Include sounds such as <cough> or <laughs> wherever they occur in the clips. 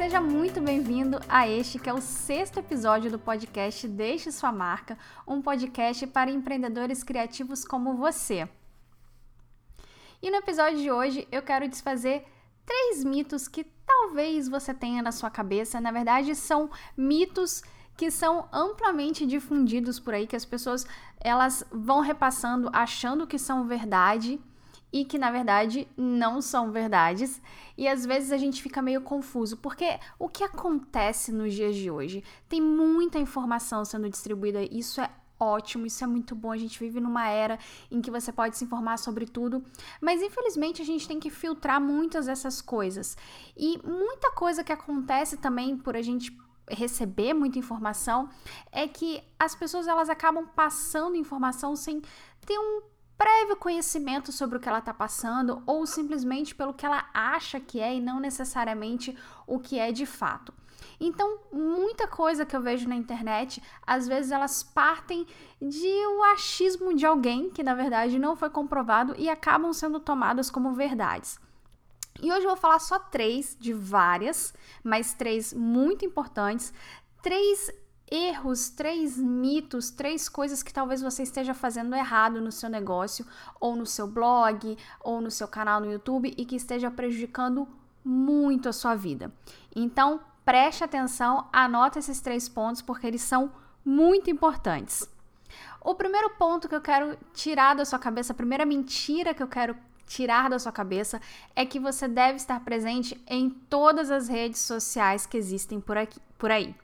Seja muito bem-vindo a este que é o sexto episódio do podcast Deixe Sua Marca, um podcast para empreendedores criativos como você. E no episódio de hoje eu quero desfazer três mitos que talvez você tenha na sua cabeça. Na verdade, são mitos que são amplamente difundidos por aí, que as pessoas elas vão repassando achando que são verdade e que na verdade não são verdades. E às vezes a gente fica meio confuso, porque o que acontece nos dias de hoje? Tem muita informação sendo distribuída, isso é ótimo, isso é muito bom. A gente vive numa era em que você pode se informar sobre tudo, mas infelizmente a gente tem que filtrar muitas dessas coisas. E muita coisa que acontece também por a gente receber muita informação é que as pessoas elas acabam passando informação sem ter um prévio conhecimento sobre o que ela está passando ou simplesmente pelo que ela acha que é e não necessariamente o que é de fato. Então, muita coisa que eu vejo na internet, às vezes elas partem de o achismo de alguém que na verdade não foi comprovado e acabam sendo tomadas como verdades. E hoje eu vou falar só três de várias, mas três muito importantes, três erros, três mitos, três coisas que talvez você esteja fazendo errado no seu negócio, ou no seu blog, ou no seu canal no YouTube e que esteja prejudicando muito a sua vida. Então, preste atenção, anota esses três pontos porque eles são muito importantes. O primeiro ponto que eu quero tirar da sua cabeça, a primeira mentira que eu quero tirar da sua cabeça é que você deve estar presente em todas as redes sociais que existem por, aqui, por aí.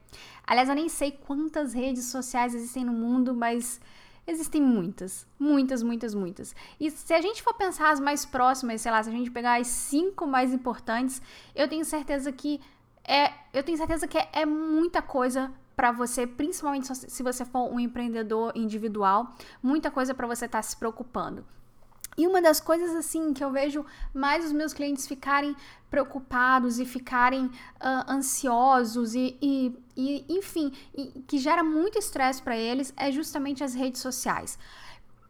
Aliás, eu nem sei quantas redes sociais existem no mundo, mas existem muitas, muitas, muitas, muitas. E se a gente for pensar as mais próximas, sei lá, se a gente pegar as cinco mais importantes, eu tenho certeza que é, eu tenho certeza que é, é muita coisa para você, principalmente se você for um empreendedor individual, muita coisa para você estar tá se preocupando. E uma das coisas assim que eu vejo mais os meus clientes ficarem preocupados e ficarem uh, ansiosos e, e, e enfim, e, que gera muito estresse para eles é justamente as redes sociais.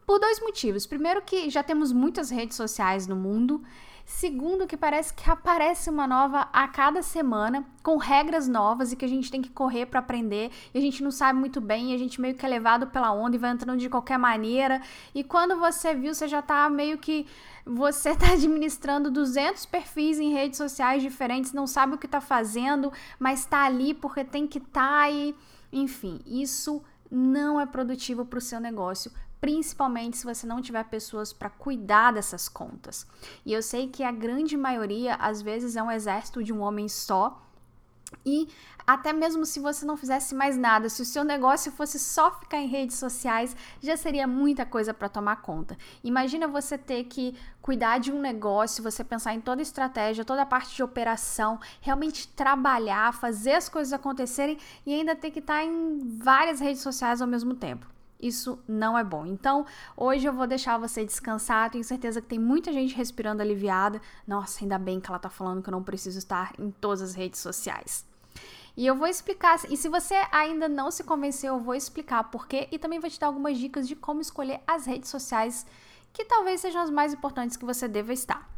Por dois motivos. Primeiro que já temos muitas redes sociais no mundo Segundo, que parece que aparece uma nova a cada semana, com regras novas e que a gente tem que correr para aprender, e a gente não sabe muito bem, e a gente meio que é levado pela onda e vai entrando de qualquer maneira. E quando você viu, você já tá meio que você está <laughs> administrando 200 perfis em redes sociais diferentes, não sabe o que está fazendo, mas está ali porque tem que estar tá e enfim, isso não é produtivo para o seu negócio, principalmente se você não tiver pessoas para cuidar dessas contas. E eu sei que a grande maioria, às vezes, é um exército de um homem só. E até mesmo se você não fizesse mais nada, se o seu negócio fosse só ficar em redes sociais, já seria muita coisa para tomar conta. Imagina você ter que cuidar de um negócio, você pensar em toda a estratégia, toda a parte de operação, realmente trabalhar, fazer as coisas acontecerem e ainda ter que estar em várias redes sociais ao mesmo tempo. Isso não é bom. Então, hoje eu vou deixar você descansar. Tenho certeza que tem muita gente respirando aliviada. Nossa, ainda bem que ela tá falando que eu não preciso estar em todas as redes sociais. E eu vou explicar, e se você ainda não se convenceu, eu vou explicar por quê e também vou te dar algumas dicas de como escolher as redes sociais que talvez sejam as mais importantes que você deva estar.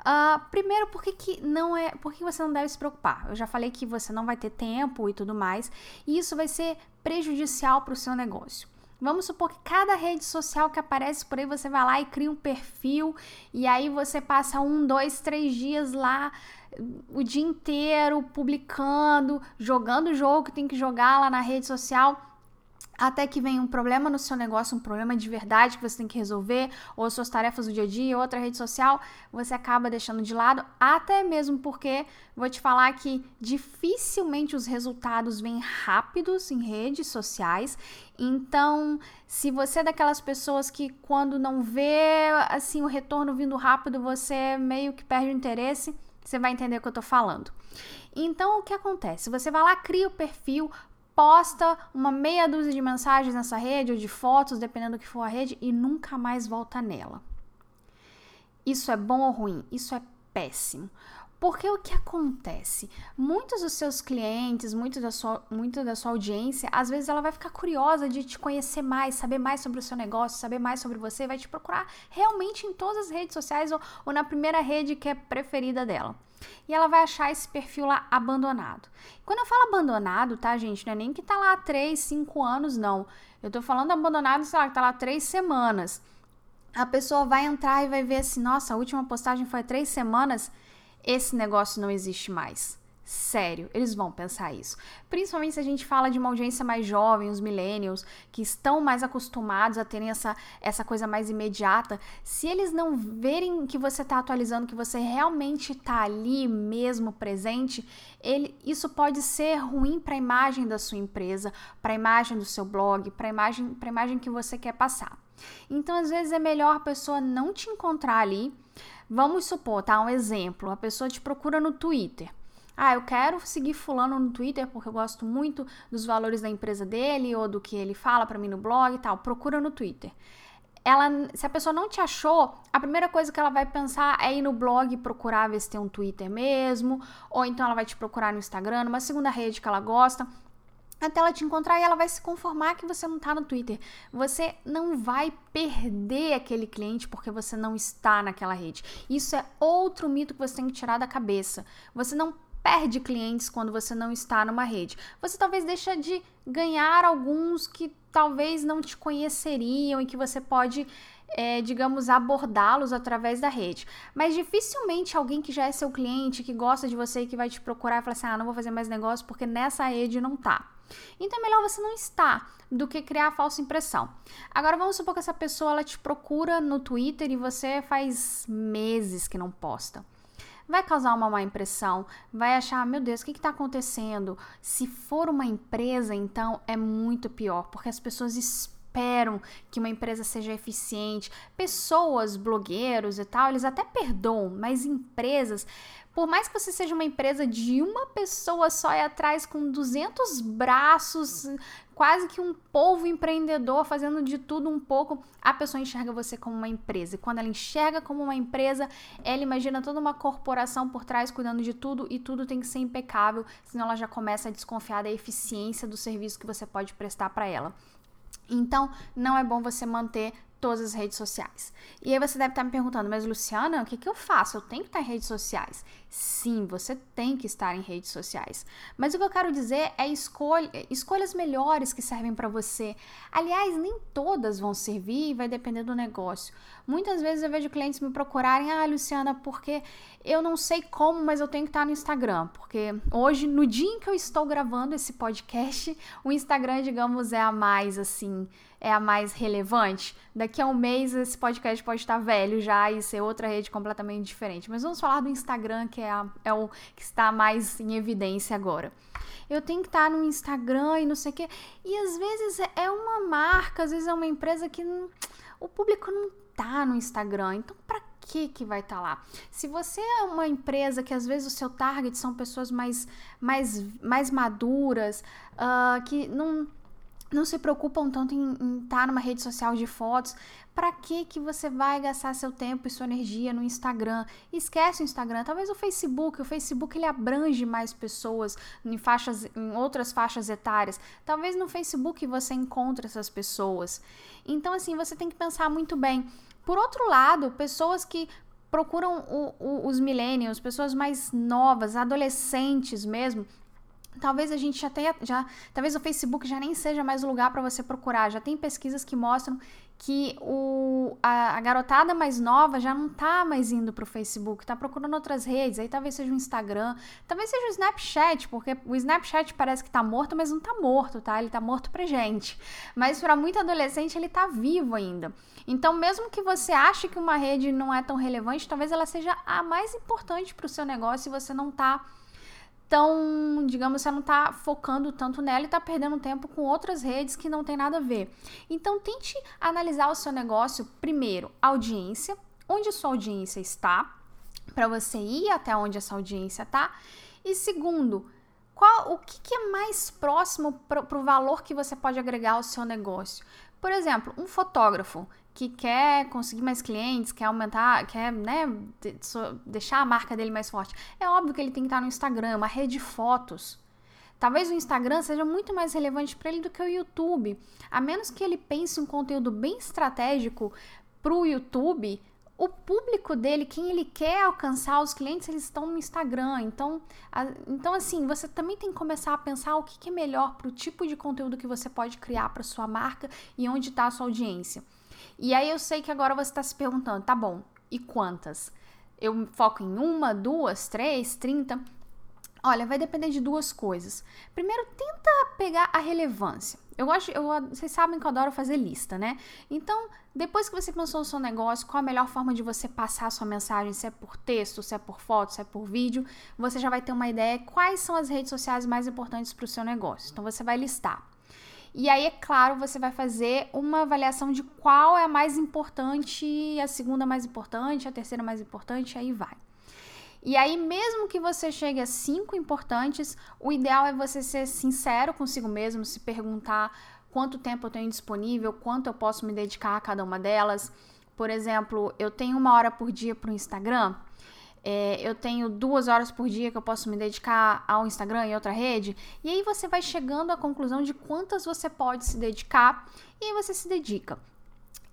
Uh, primeiro, por que, que não é. Por que você não deve se preocupar? Eu já falei que você não vai ter tempo e tudo mais, e isso vai ser prejudicial para o seu negócio. Vamos supor que cada rede social que aparece por aí você vai lá e cria um perfil e aí você passa um, dois, três dias lá o dia inteiro publicando, jogando o jogo que tem que jogar lá na rede social até que vem um problema no seu negócio, um problema de verdade que você tem que resolver, ou suas tarefas do dia a dia, outra rede social, você acaba deixando de lado, até mesmo porque vou te falar que dificilmente os resultados vêm rápidos em redes sociais. Então, se você é daquelas pessoas que quando não vê assim o retorno vindo rápido, você meio que perde o interesse, Você vai entender o que eu tô falando. Então, o que acontece? Você vai lá, cria o perfil, posta uma meia dúzia de mensagens nessa rede ou de fotos, dependendo do que for a rede, e nunca mais volta nela. Isso é bom ou ruim? Isso é péssimo. Porque o que acontece? Muitos dos seus clientes, muito da sua, muito da sua audiência, às vezes ela vai ficar curiosa de te conhecer mais, saber mais sobre o seu negócio, saber mais sobre você, vai te procurar realmente em todas as redes sociais ou, ou na primeira rede que é preferida dela. E ela vai achar esse perfil lá abandonado. Quando eu falo abandonado, tá, gente? Não é nem que tá lá há 3, 5 anos, não. Eu tô falando abandonado, sei lá, que tá lá 3 semanas. A pessoa vai entrar e vai ver assim: nossa, a última postagem foi há 3 semanas esse negócio não existe mais. Sério, eles vão pensar isso. Principalmente se a gente fala de uma audiência mais jovem, os millennials, que estão mais acostumados a terem essa, essa coisa mais imediata. Se eles não verem que você está atualizando, que você realmente está ali mesmo presente, ele, isso pode ser ruim para a imagem da sua empresa, para a imagem do seu blog, para a imagem, imagem que você quer passar. Então, às vezes, é melhor a pessoa não te encontrar ali Vamos supor, tá? Um exemplo: a pessoa te procura no Twitter. Ah, eu quero seguir fulano no Twitter porque eu gosto muito dos valores da empresa dele ou do que ele fala para mim no blog e tal. Procura no Twitter. Ela, se a pessoa não te achou, a primeira coisa que ela vai pensar é ir no blog procurar ver se tem um Twitter mesmo, ou então ela vai te procurar no Instagram, numa segunda rede que ela gosta até ela te encontrar e ela vai se conformar que você não está no Twitter. Você não vai perder aquele cliente porque você não está naquela rede. Isso é outro mito que você tem que tirar da cabeça. Você não perde clientes quando você não está numa rede. Você talvez deixa de ganhar alguns que talvez não te conheceriam e que você pode é, digamos, abordá-los através da rede. Mas dificilmente alguém que já é seu cliente, que gosta de você e que vai te procurar e falar assim: ah, não vou fazer mais negócio porque nessa rede não tá. Então é melhor você não estar do que criar a falsa impressão. Agora vamos supor que essa pessoa ela te procura no Twitter e você faz meses que não posta. Vai causar uma má impressão, vai achar, meu Deus, o que está acontecendo? Se for uma empresa, então é muito pior, porque as pessoas esperam que uma empresa seja eficiente. Pessoas, blogueiros e tal, eles até perdoam, mas empresas por mais que você seja uma empresa de uma pessoa só e atrás com 200 braços, quase que um povo empreendedor fazendo de tudo um pouco, a pessoa enxerga você como uma empresa. E quando ela enxerga como uma empresa, ela imagina toda uma corporação por trás cuidando de tudo e tudo tem que ser impecável, senão ela já começa a desconfiar da eficiência do serviço que você pode prestar para ela. Então, não é bom você manter todas as redes sociais. E aí você deve estar me perguntando, mas Luciana, o que, que eu faço? Eu tenho que estar em redes sociais. Sim, você tem que estar em redes sociais. Mas o que eu quero dizer é escolha, escolhas melhores que servem para você. Aliás, nem todas vão servir e vai depender do negócio. Muitas vezes eu vejo clientes me procurarem, ah, Luciana, porque eu não sei como, mas eu tenho que estar no Instagram. Porque hoje, no dia em que eu estou gravando esse podcast, o Instagram, digamos, é a mais assim é a mais relevante. Daqui a um mês esse podcast pode estar velho já e ser outra rede completamente diferente. Mas vamos falar do Instagram, que é, a, é o que está mais em evidência agora. Eu tenho que estar no Instagram e não sei o quê. E às vezes é uma marca, às vezes é uma empresa que não, o público não tá no Instagram. Então, para que que vai estar tá lá? Se você é uma empresa que às vezes o seu target são pessoas mais mais mais maduras, uh, que não não se preocupam tanto em, estar tá numa rede social de fotos. Para que que você vai gastar seu tempo e sua energia no Instagram? Esquece o Instagram, talvez o Facebook. O Facebook ele abrange mais pessoas em faixas, em outras faixas etárias. Talvez no Facebook você encontre essas pessoas. Então assim você tem que pensar muito bem. Por outro lado, pessoas que procuram o, o, os millennials, pessoas mais novas, adolescentes mesmo, talvez a gente já tenha, já, talvez o Facebook já nem seja mais o lugar para você procurar. Já tem pesquisas que mostram que o, a, a garotada mais nova já não tá mais indo pro Facebook, tá procurando outras redes, aí talvez seja o Instagram, talvez seja o Snapchat, porque o Snapchat parece que tá morto, mas não tá morto, tá? Ele tá morto pra gente. Mas para muito adolescente ele tá vivo ainda. Então, mesmo que você ache que uma rede não é tão relevante, talvez ela seja a mais importante para o seu negócio e você não tá tão, digamos, você não está focando tanto nela e está perdendo tempo com outras redes que não tem nada a ver. Então, tente analisar o seu negócio primeiro, audiência, onde sua audiência está, para você ir até onde essa audiência tá. E segundo, qual o que, que é mais próximo para o valor que você pode agregar ao seu negócio? Por exemplo, um fotógrafo que quer conseguir mais clientes, quer aumentar, quer né, deixar a marca dele mais forte. É óbvio que ele tem que estar no Instagram, uma rede de fotos. Talvez o Instagram seja muito mais relevante para ele do que o YouTube. A menos que ele pense um conteúdo bem estratégico para o YouTube, o público dele, quem ele quer alcançar, os clientes, eles estão no Instagram. Então, a, então assim, você também tem que começar a pensar o que, que é melhor para o tipo de conteúdo que você pode criar para sua marca e onde está a sua audiência. E aí eu sei que agora você está se perguntando, tá bom, e quantas? Eu foco em uma, duas, três, trinta? Olha, vai depender de duas coisas. Primeiro, tenta pegar a relevância. Eu gosto, eu, vocês sabem que eu adoro fazer lista, né? Então, depois que você pensou no seu negócio, qual a melhor forma de você passar a sua mensagem, se é por texto, se é por foto, se é por vídeo, você já vai ter uma ideia quais são as redes sociais mais importantes para o seu negócio. Então, você vai listar. E aí, é claro, você vai fazer uma avaliação de qual é a mais importante, a segunda mais importante, a terceira mais importante, aí vai. E aí, mesmo que você chegue a cinco importantes, o ideal é você ser sincero consigo mesmo, se perguntar quanto tempo eu tenho disponível, quanto eu posso me dedicar a cada uma delas. Por exemplo, eu tenho uma hora por dia para o Instagram. É, eu tenho duas horas por dia que eu posso me dedicar ao Instagram e outra rede. E aí você vai chegando à conclusão de quantas você pode se dedicar e aí você se dedica.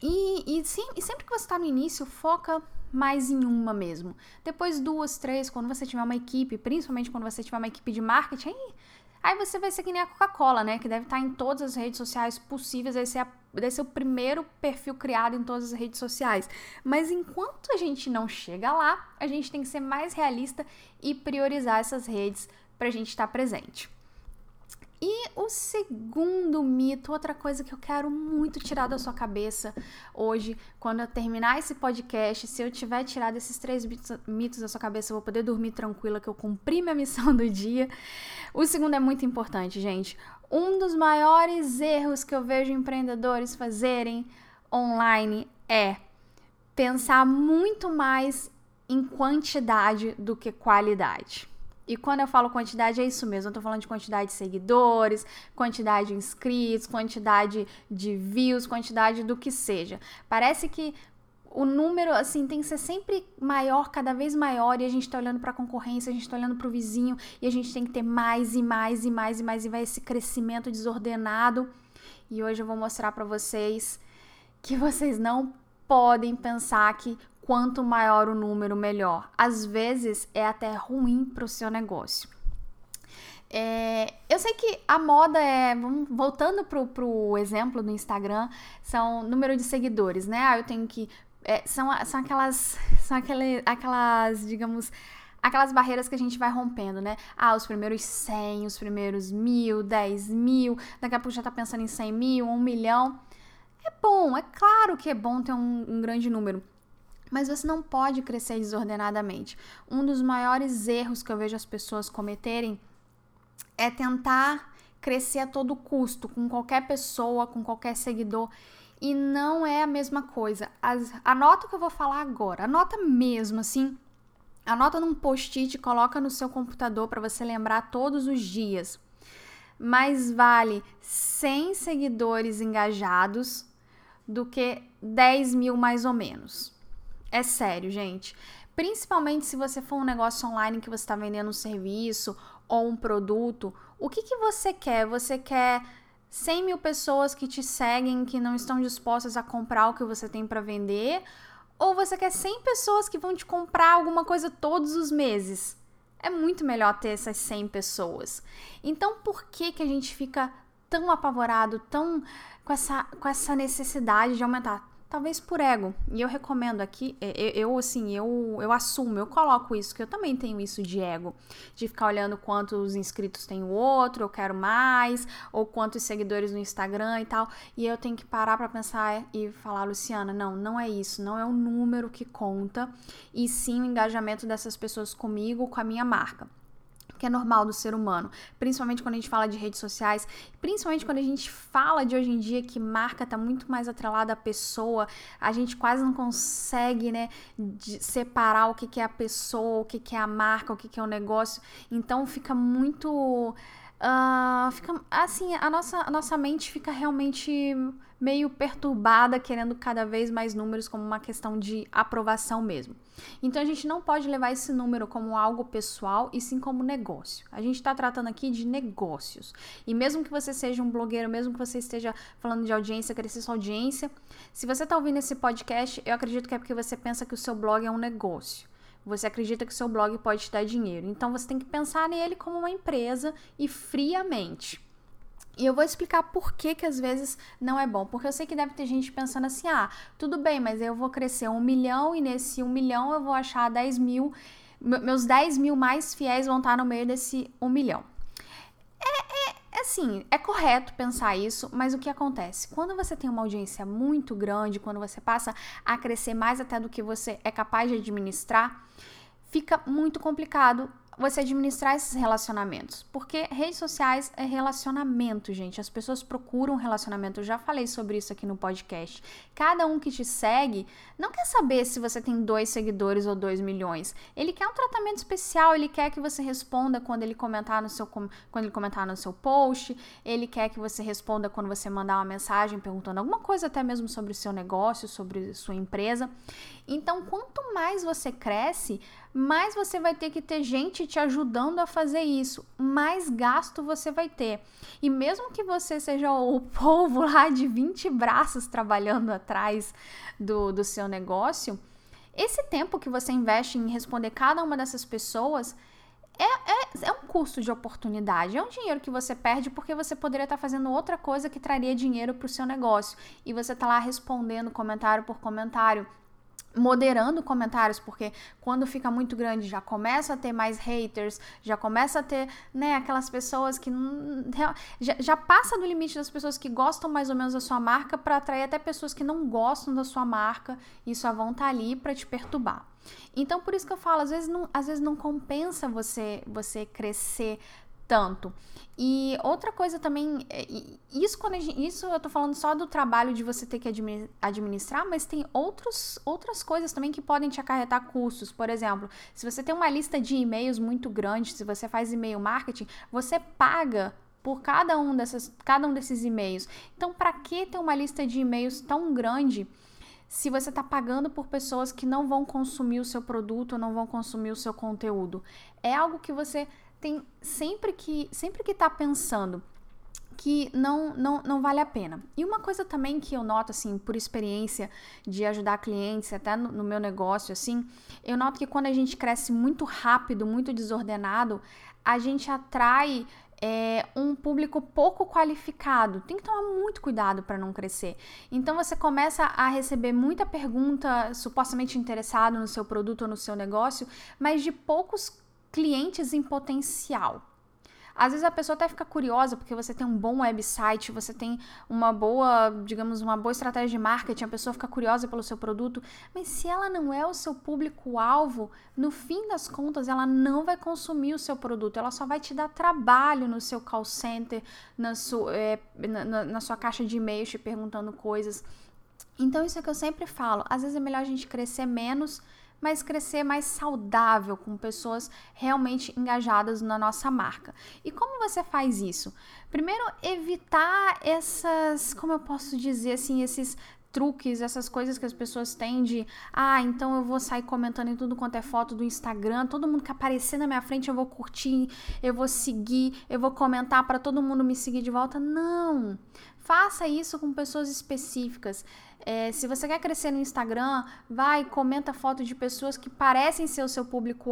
E, e, sim, e sempre que você está no início, foca mais em uma mesmo. Depois duas, três, quando você tiver uma equipe, principalmente quando você tiver uma equipe de marketing, aí, aí você vai ser que nem a Coca-Cola, né? Que deve estar em todas as redes sociais possíveis, vai ser, a, vai ser o primeiro perfil criado em todas as redes sociais. Mas enquanto a gente não chega lá, a gente tem que ser mais realista e priorizar essas redes para a gente estar presente. E o segundo mito, outra coisa que eu quero muito tirar da sua cabeça hoje, quando eu terminar esse podcast, se eu tiver tirado esses três mitos da sua cabeça, eu vou poder dormir tranquila que eu cumpri minha missão do dia. O segundo é muito importante, gente. Um dos maiores erros que eu vejo empreendedores fazerem online é pensar muito mais em quantidade do que qualidade. E quando eu falo quantidade, é isso mesmo. Eu tô falando de quantidade de seguidores, quantidade de inscritos, quantidade de views, quantidade do que seja. Parece que o número, assim, tem que ser sempre maior, cada vez maior, e a gente tá olhando pra concorrência, a gente tá olhando pro vizinho, e a gente tem que ter mais e mais e mais e mais, e vai esse crescimento desordenado. E hoje eu vou mostrar para vocês que vocês não podem pensar que quanto maior o número, melhor. Às vezes é até ruim para o seu negócio. É, eu sei que a moda é, voltando pro, pro exemplo do Instagram, são número de seguidores, né? Ah, eu tenho que. É, são, são aquelas. São aquele, aquelas, digamos, aquelas barreiras que a gente vai rompendo, né? Ah, os primeiros 100, os primeiros mil, 10 mil, daqui a pouco já tá pensando em 100 mil, 1 milhão. É bom, é claro que é bom ter um, um grande número. Mas você não pode crescer desordenadamente. Um dos maiores erros que eu vejo as pessoas cometerem é tentar crescer a todo custo, com qualquer pessoa, com qualquer seguidor. E não é a mesma coisa. As, anota o que eu vou falar agora. Anota mesmo, assim. Anota num post-it, coloca no seu computador para você lembrar todos os dias. Mais vale 100 seguidores engajados do que 10 mil mais ou menos. É sério, gente. Principalmente se você for um negócio online que você está vendendo um serviço ou um produto, o que, que você quer? Você quer 100 mil pessoas que te seguem, que não estão dispostas a comprar o que você tem para vender? Ou você quer 100 pessoas que vão te comprar alguma coisa todos os meses? É muito melhor ter essas 100 pessoas. Então, por que, que a gente fica tão apavorado, tão com essa, com essa necessidade de aumentar? Talvez por ego. E eu recomendo aqui, eu, eu, assim, eu, eu assumo, eu coloco isso, que eu também tenho isso de ego, de ficar olhando quantos inscritos tem o outro, eu quero mais, ou quantos seguidores no Instagram e tal. E eu tenho que parar para pensar e falar, Luciana, não, não é isso, não é o número que conta, e sim o engajamento dessas pessoas comigo, com a minha marca. Que é normal do ser humano, principalmente quando a gente fala de redes sociais, principalmente quando a gente fala de hoje em dia que marca tá muito mais atrelada à pessoa, a gente quase não consegue, né, separar o que, que é a pessoa, o que, que é a marca, o que, que é o negócio, então fica muito Uh, fica assim, a nossa, a nossa mente fica realmente meio perturbada, querendo cada vez mais números como uma questão de aprovação mesmo. Então a gente não pode levar esse número como algo pessoal e sim como negócio. A gente está tratando aqui de negócios. E mesmo que você seja um blogueiro, mesmo que você esteja falando de audiência, crescer sua audiência, se você está ouvindo esse podcast, eu acredito que é porque você pensa que o seu blog é um negócio. Você acredita que seu blog pode te dar dinheiro. Então você tem que pensar nele como uma empresa e friamente. E eu vou explicar por que que às vezes não é bom. Porque eu sei que deve ter gente pensando assim: ah, tudo bem, mas eu vou crescer um milhão e nesse um milhão eu vou achar 10 mil. Meus 10 mil mais fiéis vão estar no meio desse um milhão. Assim, é correto pensar isso, mas o que acontece? Quando você tem uma audiência muito grande, quando você passa a crescer mais até do que você é capaz de administrar, fica muito complicado você administrar esses relacionamentos. Porque redes sociais é relacionamento, gente. As pessoas procuram relacionamento. Eu já falei sobre isso aqui no podcast. Cada um que te segue não quer saber se você tem dois seguidores ou dois milhões. Ele quer um tratamento especial, ele quer que você responda quando ele comentar no seu, quando ele comentar no seu post, ele quer que você responda quando você mandar uma mensagem perguntando alguma coisa, até mesmo sobre o seu negócio, sobre sua empresa. Então, quanto mais você cresce, mais você vai ter que ter gente te ajudando a fazer isso, mais gasto você vai ter. E mesmo que você seja o <laughs> povo lá de 20 braços trabalhando atrás do, do seu negócio, esse tempo que você investe em responder cada uma dessas pessoas é, é, é, um custo de oportunidade, é um dinheiro que você perde porque você poderia estar fazendo outra coisa que traria dinheiro para o seu negócio. E você está lá respondendo comentário por comentário, moderando comentários, porque quando fica muito grande já começa a ter mais haters, já começa a ter, né, aquelas pessoas que já, já passa do limite das pessoas que gostam mais ou menos da sua marca para atrair até pessoas que não gostam da sua marca e só vão estar tá ali para te perturbar. Então por isso que eu falo, às vezes não, às vezes não compensa você você crescer tanto. E outra coisa também, é, isso quando gente, isso eu tô falando só do trabalho de você ter que administrar, mas tem outros, outras coisas também que podem te acarretar custos. Por exemplo, se você tem uma lista de e-mails muito grande, se você faz e-mail marketing, você paga por cada um, dessas, cada um desses e-mails. Então, para que ter uma lista de e-mails tão grande? se você está pagando por pessoas que não vão consumir o seu produto não vão consumir o seu conteúdo. É algo que você tem sempre que sempre que tá pensando que não, não, não vale a pena. E uma coisa também que eu noto, assim, por experiência de ajudar clientes, até no, no, meu negócio, assim, eu noto que quando a gente cresce muito rápido, muito desordenado, a gente atrai é, um público pouco qualificado. Tem que tomar muito cuidado para não crescer. Então você começa a receber muita pergunta supostamente interessado no seu produto ou no seu negócio, mas de poucos clientes em potencial. Às vezes a pessoa até fica curiosa porque você tem um bom website, você tem uma boa, digamos, uma boa estratégia de marketing, a pessoa fica curiosa pelo seu produto, mas se ela não é o seu público-alvo, no fim das contas ela não vai consumir o seu produto, ela só vai te dar trabalho no seu call center, na sua, é, na, na sua caixa de e-mails te perguntando coisas. Então, isso é que eu sempre falo: às vezes é melhor a gente crescer menos mas crescer mais saudável, com pessoas realmente engajadas na nossa marca. E como você faz isso? Primeiro, evitar essas, como eu posso dizer assim, esses truques, essas coisas que as pessoas têm de, ah, então eu vou sair comentando em tudo quanto é foto do Instagram, todo mundo que aparecer na minha frente eu vou curtir, eu vou seguir, eu vou comentar para todo mundo me seguir de volta. Não! Faça isso com pessoas específicas. É, se você quer crescer no Instagram, vai comenta foto de pessoas que parecem ser o seu público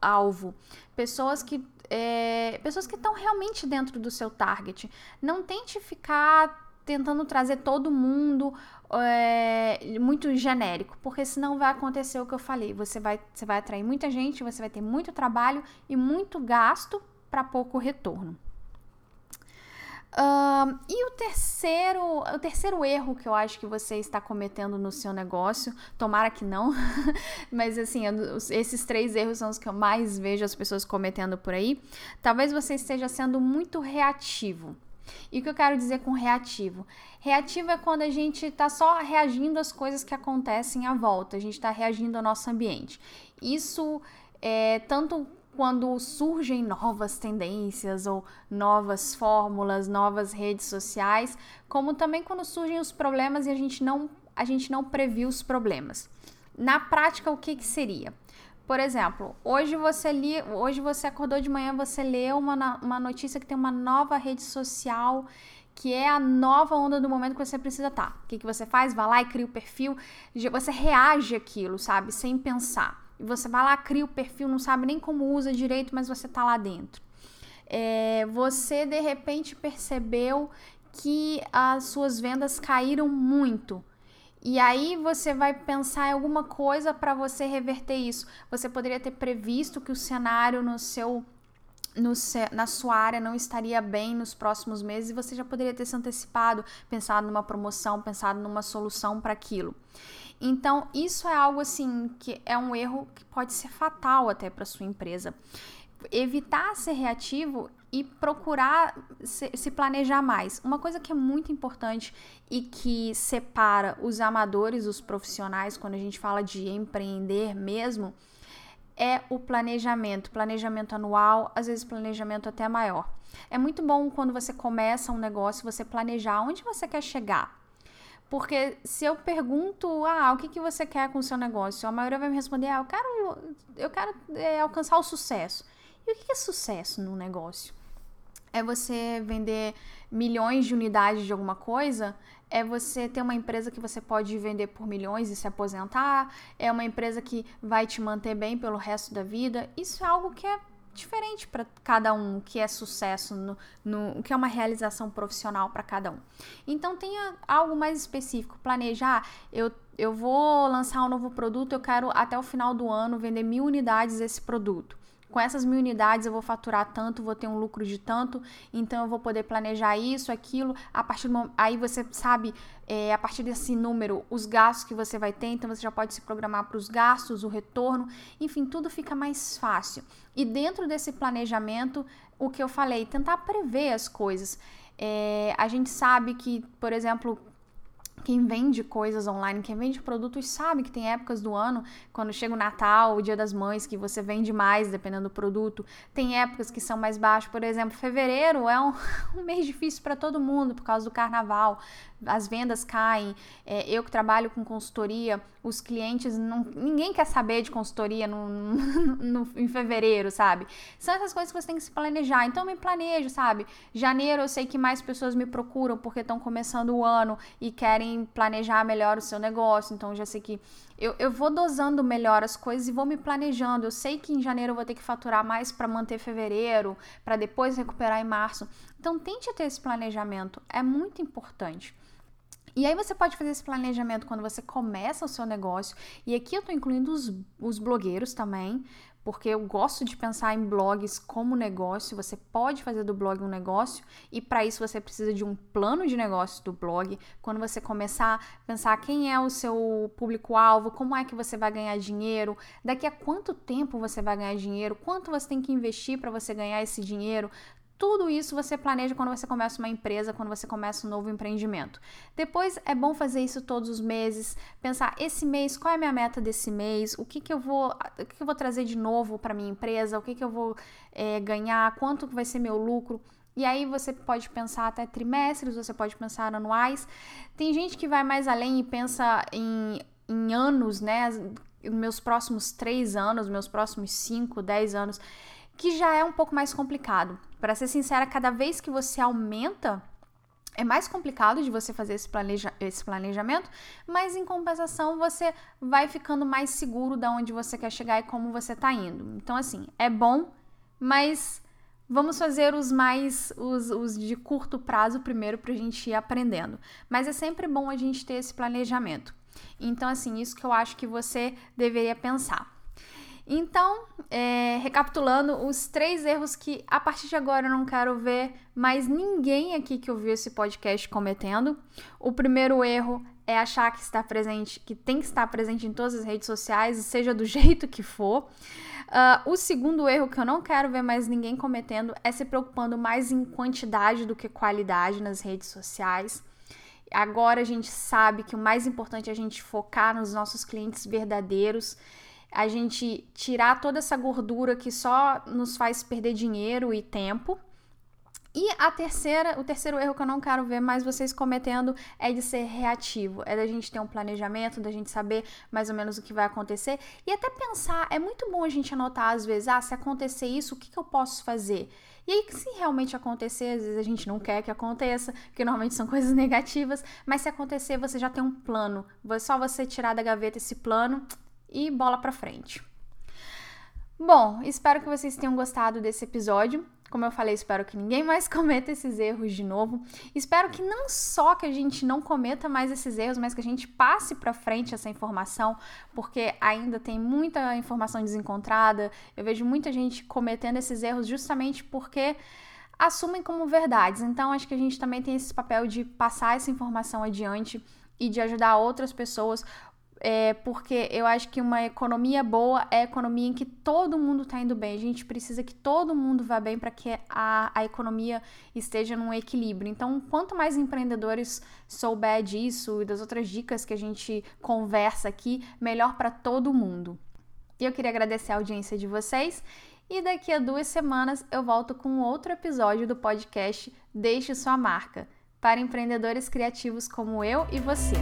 alvo, pessoas que é, pessoas que estão realmente dentro do seu target. Não tente ficar tentando trazer todo mundo é, muito genérico, porque senão vai acontecer o que eu falei. Você vai, você vai atrair muita gente, você vai ter muito trabalho e muito gasto para pouco retorno. E o terceiro, o terceiro erro que eu acho que você está cometendo no seu negócio, tomara que não, <laughs> mas assim, esses três erros são os que eu mais vejo as pessoas cometendo por aí. Talvez você esteja sendo muito reativo. E o que eu quero dizer com reativo? Reativo é quando a gente está só reagindo às coisas que acontecem à volta, a gente está reagindo ao nosso ambiente. Isso é tanto quando surgem novas tendências ou novas fórmulas, novas redes sociais, como também quando surgem os problemas e a gente não, a gente não previu os problemas. Na prática, o que, que seria? Por exemplo, hoje você li, hoje você acordou de manhã, você leu uma, uma notícia que tem uma nova rede social que é a nova onda do momento que você precisa estar. Tá. O que, que você faz? Vai lá e cria o perfil, você reage aquilo, sabe? Sem pensar. E você vai lá, cria o perfil, não sabe nem como usa direito, mas você tá lá dentro. É, você de repente percebeu que as suas vendas caíram muito. E aí você vai pensar em alguma coisa para você reverter isso. Você poderia ter previsto que o cenário no seu no, na sua área não estaria bem nos próximos meses e você já poderia ter se antecipado, pensado numa promoção, pensado numa solução para aquilo. Então, isso é algo assim que é um erro que pode ser fatal até para sua empresa. Evitar ser reativo e procurar se, se, planejar mais. Uma coisa que é muito importante e que separa os amadores dos profissionais quando a gente fala de empreender mesmo é o planejamento, planejamento anual, às vezes planejamento até maior. É muito bom quando você começa um negócio você planejar onde você quer chegar. Porque se eu pergunto, ah, o que, que você quer com o seu negócio? A maioria vai me responder, ah, eu quero, eu quero é, alcançar o sucesso. E o que, é sucesso no negócio? É você vender milhões de unidades de alguma coisa? É você ter uma empresa que você pode vender por milhões e se aposentar? É uma empresa que vai te manter bem pelo resto da vida? Isso é algo que é diferente para cada um, o que é sucesso, no, no, o que é uma realização profissional para cada um. Então tenha algo mais específico, planejar, eu, eu vou lançar um novo produto, eu quero até o final do ano vender mil unidades desse produto com essas mil unidades eu vou faturar tanto, vou ter um lucro de tanto, então eu vou poder planejar isso, aquilo. A partir do aí você sabe, é, a partir desse número, os gastos que você vai ter, então você já pode se programar para os gastos, o retorno, enfim, tudo fica mais fácil. E dentro desse planejamento, o que eu falei, tentar prever as coisas. É, a gente sabe que, por exemplo, quem vende coisas online, quem vende produtos, sabe que tem épocas do ano, quando chega o Natal, o Dia das Mães, que você vende mais dependendo do produto. Tem épocas que são mais baixas, por exemplo, fevereiro é um, <laughs> um mês difícil para todo mundo por causa do carnaval as vendas caem. É, eu que trabalho com consultoria, os clientes, não, ninguém quer saber de consultoria no, no, <laughs> no, em fevereiro, sabe? São essas coisas que você tem que se planejar. Então, eu me planejo, sabe? Janeiro eu sei que mais pessoas me procuram porque estão começando o ano e querem planejar melhor o seu negócio. Então, já sei que eu, eu vou dosando melhor as coisas e vou me planejando. Eu sei que em janeiro eu vou ter que faturar mais para manter fevereiro, para depois recuperar em março. Então, tente ter esse planejamento. É muito importante. E aí você pode fazer esse planejamento quando você começa o seu negócio. E aqui eu estou incluindo os, os blogueiros também, porque eu gosto de pensar em blogs como negócio. Você pode fazer do blog um negócio e para isso você precisa de um plano de negócio do blog. Quando você começar a pensar quem é o seu público-alvo, como é que você vai ganhar dinheiro, daqui a quanto tempo você vai ganhar dinheiro, quanto você tem que investir para você ganhar esse dinheiro, tudo isso você planeja quando você começa uma empresa, quando você começa um novo empreendimento. Depois é bom fazer isso todos os meses, pensar esse mês, qual é a minha meta desse mês, o que, que eu vou, o que, que eu vou trazer de novo para minha empresa, o que, que eu vou é, ganhar, quanto vai ser meu lucro. E aí você pode pensar até trimestres, você pode pensar anuais. Tem gente que vai mais além e pensa em, em anos, né? Meus próximos três anos, meus próximos cinco, dez anos que já é um pouco mais complicado. Para ser sincera, cada vez que você aumenta, é mais complicado de você fazer esse, planeja esse planejamento, mas em compensação você vai ficando mais seguro de onde você quer chegar e como você está indo. Então, assim, é bom, mas vamos fazer os mais os, os de curto prazo primeiro para a gente ir aprendendo. Mas é sempre bom a gente ter esse planejamento. Então, assim, isso que eu acho que você deveria pensar. Então, é, recapitulando, os três erros que a partir de agora eu não quero ver mais ninguém aqui que ouviu esse podcast cometendo. O primeiro erro é achar que está presente, que tem que estar presente em todas as redes sociais, seja do <laughs> jeito que for. Uh, o segundo erro que eu não quero ver mais ninguém cometendo é se preocupando mais em quantidade do que qualidade nas redes sociais. Agora a gente sabe que o mais importante é a gente focar nos nossos clientes verdadeiros a gente tirar toda essa gordura que só nos faz perder dinheiro e tempo. E a terceira, o terceiro erro que eu não quero ver mais vocês cometendo é de ser reativo, é da gente ter um planejamento, da gente saber mais ou menos o que vai acontecer e até pensar, é muito bom a gente anotar às vezes, ah, se acontecer isso, o que, que eu posso fazer? E aí, se realmente acontecer, às vezes a gente não quer que aconteça, porque normalmente são <laughs> coisas negativas, mas se acontecer, você já tem um plano. Só você tirar da gaveta esse plano e bola para frente. Bom, espero que vocês tenham gostado desse episódio. Como eu falei, espero que ninguém mais <laughs> cometa esses erros de novo. Espero que não só que a gente não cometa mais esses erros, mas que a gente passe para frente essa informação, porque ainda tem muita informação desencontrada. Eu vejo muita gente cometendo esses erros justamente porque assumem como verdades. Então, acho que a gente também tem esse papel de passar essa informação adiante e de ajudar outras pessoas, é, porque eu acho que uma economia boa é a economia em que todo mundo está indo bem. A gente precisa que todo mundo vá bem para que a, a economia esteja num equilíbrio. Então, quanto mais empreendedores souber disso e das outras dicas que a gente conversa aqui, melhor para todo mundo. E eu queria agradecer a audiência de vocês. E daqui a duas semanas eu volto com outro episódio do podcast Deixe Sua Marca para empreendedores criativos como eu e você.